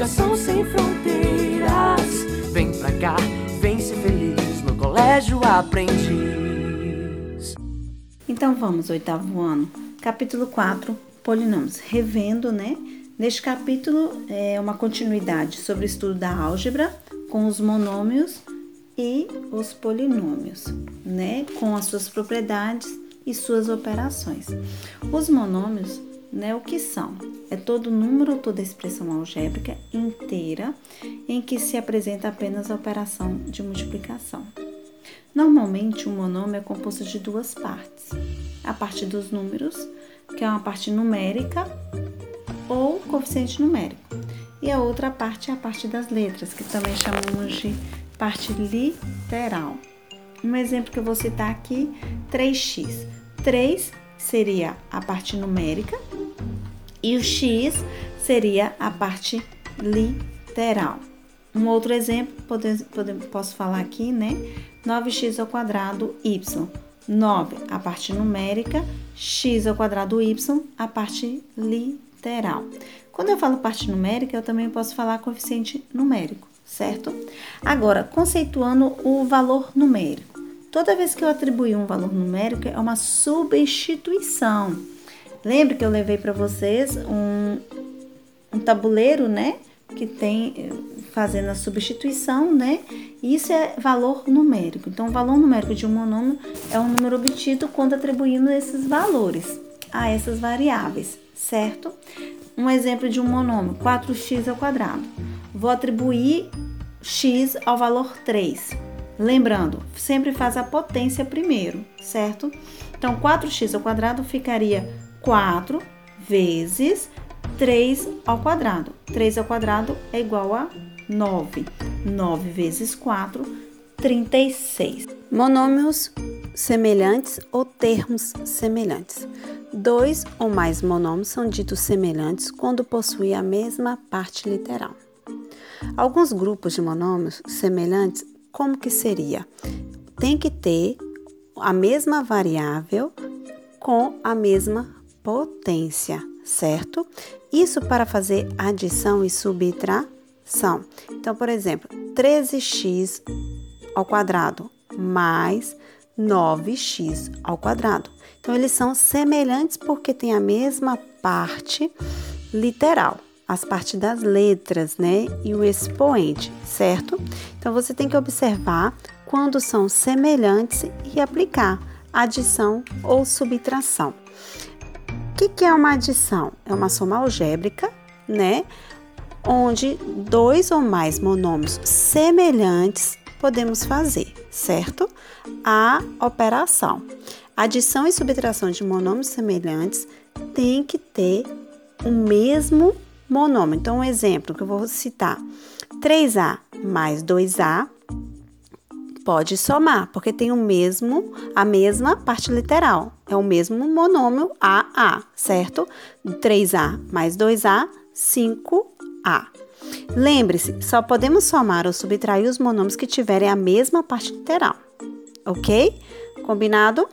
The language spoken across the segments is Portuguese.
educação sem fronteiras. Vem pra cá, vem ser feliz no colégio aprendiz. Então vamos, oitavo ano, capítulo 4, polinômios. Revendo, né? Neste capítulo é uma continuidade sobre o estudo da álgebra com os monômios e os polinômios, né? Com as suas propriedades e suas operações. Os monômios, né, o que são? É todo número ou toda expressão algébrica inteira em que se apresenta apenas a operação de multiplicação. Normalmente, um monômio é composto de duas partes: a parte dos números, que é uma parte numérica ou coeficiente numérico, e a outra parte é a parte das letras, que também chamamos de parte literal. Um exemplo que eu vou citar aqui, 3x. 3 seria a parte numérica e o x seria a parte literal. Um outro exemplo, pode, pode, posso falar aqui, né? 9x ao quadrado y. 9, a parte numérica, x ao quadrado y, a parte literal. Quando eu falo parte numérica, eu também posso falar coeficiente numérico, certo? Agora, conceituando o valor numérico. Toda vez que eu atribuir um valor numérico, é uma substituição. Lembra que eu levei para vocês um, um tabuleiro, né? Que tem fazendo a substituição, né? Isso é valor numérico. Então, o valor numérico de um monômio é um número obtido quando atribuindo esses valores a essas variáveis, certo? Um exemplo de um monômio, 4x ao quadrado. Vou atribuir x ao valor 3. Lembrando, sempre faz a potência primeiro, certo? Então, 4x ao quadrado ficaria 4 vezes 3 ao quadrado. 3 ao quadrado é igual a 9. 9 vezes 4, 36. Monômios semelhantes ou termos semelhantes. Dois ou mais monômios são ditos semelhantes quando possuem a mesma parte literal. Alguns grupos de monômios semelhantes como que seria? Tem que ter a mesma variável com a mesma potência, certo? Isso para fazer adição e subtração. Então, por exemplo, 13x ao quadrado mais 9x ao quadrado. Então, eles são semelhantes porque têm a mesma parte literal as partes das letras, né? E o expoente, certo? Então você tem que observar quando são semelhantes e aplicar adição ou subtração. Que, que é uma adição? É uma soma algébrica, né? Onde dois ou mais monômios semelhantes podemos fazer, certo? A operação. Adição e subtração de monômios semelhantes tem que ter o mesmo monômio. Então, um exemplo que eu vou citar: 3A mais 2A pode somar, porque tem o mesmo, a mesma parte literal. É o mesmo monômio AA, certo? 3A mais 2A, 5A. Lembre-se, só podemos somar ou subtrair os monômios que tiverem a mesma parte literal. Ok? Combinado?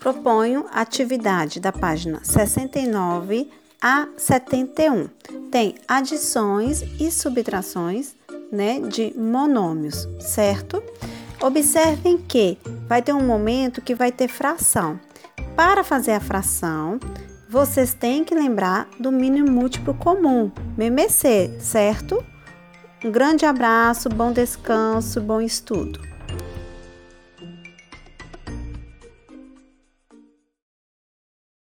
Proponho atividade da página 69 a 71. Tem adições e subtrações né, de monômios, certo? Observem que vai ter um momento que vai ter fração. Para fazer a fração, vocês têm que lembrar do mínimo múltiplo comum, MMC, certo? Um grande abraço, bom descanso, bom estudo.